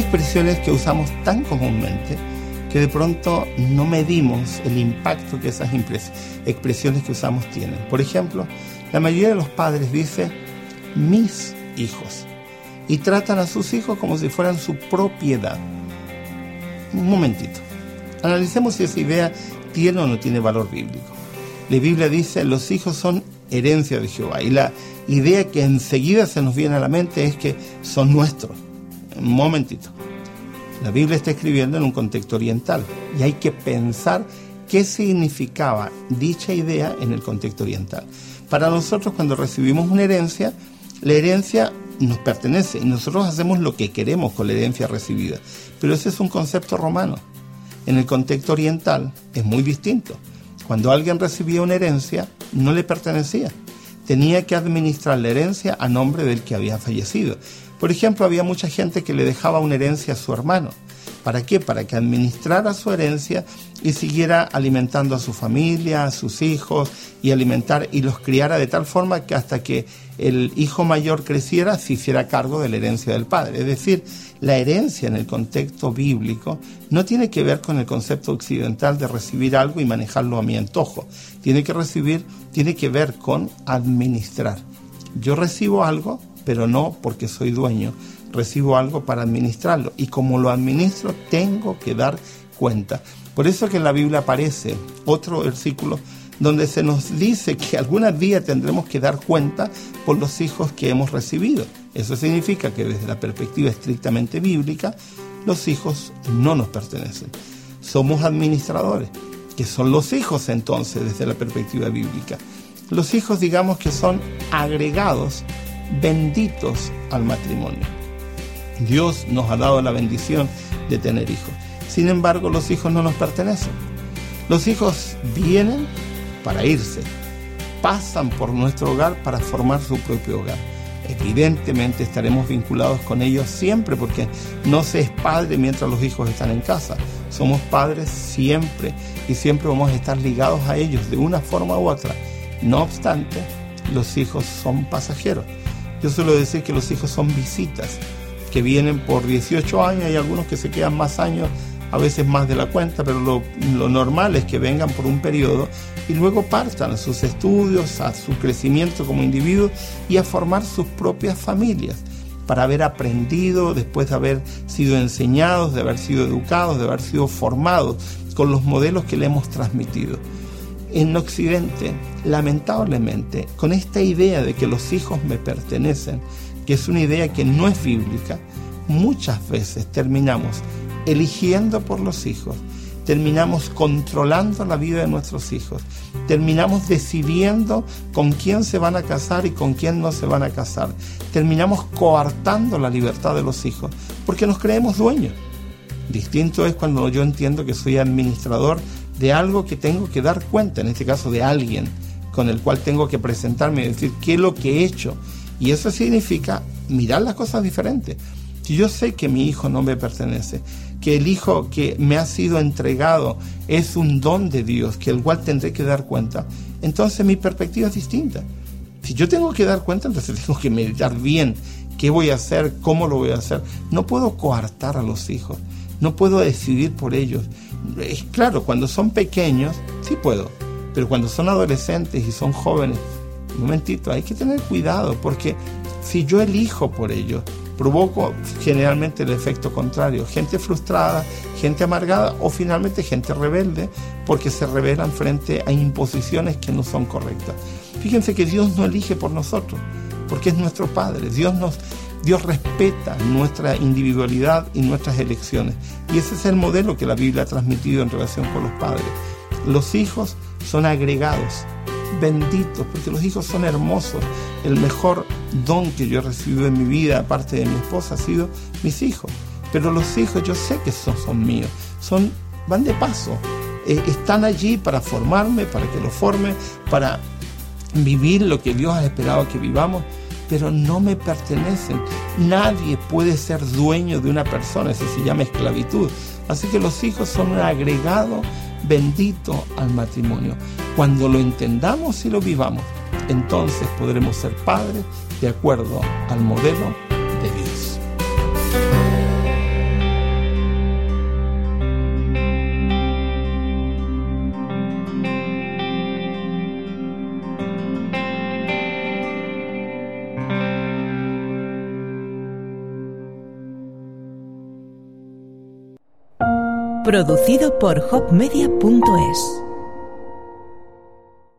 expresiones que usamos tan comúnmente que de pronto no medimos el impacto que esas expresiones que usamos tienen. Por ejemplo, la mayoría de los padres dice mis hijos y tratan a sus hijos como si fueran su propiedad. Un momentito. Analicemos si esa idea tiene o no tiene valor bíblico. La Biblia dice los hijos son herencia de Jehová y la idea que enseguida se nos viene a la mente es que son nuestros. Un momentito. La Biblia está escribiendo en un contexto oriental y hay que pensar qué significaba dicha idea en el contexto oriental. Para nosotros cuando recibimos una herencia, la herencia nos pertenece y nosotros hacemos lo que queremos con la herencia recibida. Pero ese es un concepto romano. En el contexto oriental es muy distinto. Cuando alguien recibía una herencia, no le pertenecía. Tenía que administrar la herencia a nombre del que había fallecido. Por ejemplo, había mucha gente que le dejaba una herencia a su hermano. ¿Para qué? Para que administrara su herencia y siguiera alimentando a su familia, a sus hijos y alimentar y los criara de tal forma que hasta que el hijo mayor creciera se hiciera cargo de la herencia del padre. Es decir, la herencia en el contexto bíblico no tiene que ver con el concepto occidental de recibir algo y manejarlo a mi antojo. Tiene que recibir, tiene que ver con administrar. Yo recibo algo, pero no porque soy dueño, recibo algo para administrarlo y como lo administro tengo que dar cuenta. Por eso que en la Biblia aparece otro versículo donde se nos dice que algún día tendremos que dar cuenta por los hijos que hemos recibido. Eso significa que desde la perspectiva estrictamente bíblica, los hijos no nos pertenecen. Somos administradores, que son los hijos entonces desde la perspectiva bíblica. Los hijos digamos que son agregados, benditos al matrimonio. Dios nos ha dado la bendición de tener hijos. Sin embargo, los hijos no nos pertenecen. Los hijos vienen para irse, pasan por nuestro hogar para formar su propio hogar. Evidentemente estaremos vinculados con ellos siempre porque no se es padre mientras los hijos están en casa. Somos padres siempre y siempre vamos a estar ligados a ellos de una forma u otra. No obstante, los hijos son pasajeros. Yo suelo decir que los hijos son visitas que vienen por 18 años, hay algunos que se quedan más años, a veces más de la cuenta, pero lo, normal es que vengan por un periodo y luego partan a sus estudios, a su crecimiento como individuos y a formar sus propias familias para haber aprendido, después de haber sido enseñados, de haber sido educados, de haber sido formados con los modelos que le hemos transmitido. En Occidente, lamentablemente, con esta idea de que los hijos me pertenecen, que es una idea que no es bíblica, muchas veces terminamos eligiendo por los hijos, terminamos controlando la vida de nuestros hijos, terminamos decidiendo con quién se van a casar y con quién no se van a casar, terminamos coartando la libertad de los hijos, porque nos creemos dueños. Distinto es cuando yo entiendo que soy administrador de algo que tengo que dar cuenta, en este caso de alguien con el cual tengo que presentarme y decir qué es lo que he hecho, y eso significa mirar las cosas diferentes. Si yo sé que mi hijo no me pertenece, que el hijo que me ha sido entregado es un don de Dios, que el cual tendré que dar cuenta, entonces mi perspectiva es distinta. Si yo tengo que dar cuenta, entonces tengo que meditar bien qué voy a hacer, cómo lo voy a hacer. No puedo coartar a los hijos, no puedo decidir por ellos. Es claro, cuando son pequeños, sí puedo, pero cuando son adolescentes y son jóvenes, un momentito, hay que tener cuidado porque si yo elijo por ello, provoco generalmente el efecto contrario, gente frustrada, gente amargada o finalmente gente rebelde porque se rebelan frente a imposiciones que no son correctas. Fíjense que Dios no elige por nosotros, porque es nuestro Padre. Dios nos Dios respeta nuestra individualidad y nuestras elecciones. Y ese es el modelo que la Biblia ha transmitido en relación con los padres. Los hijos son agregados, benditos, porque los hijos son hermosos. El mejor don que yo he recibido en mi vida, aparte de mi esposa, ha sido mis hijos. Pero los hijos yo sé que son, son míos, son, van de paso, eh, están allí para formarme, para que lo forme, para vivir lo que Dios ha esperado que vivamos, pero no me pertenecen. Nadie puede ser dueño de una persona, eso se llama esclavitud. Así que los hijos son un agregado bendito al matrimonio. Cuando lo entendamos y lo vivamos, entonces podremos ser padres de acuerdo al modelo de Dios. Producido por hopmedia.es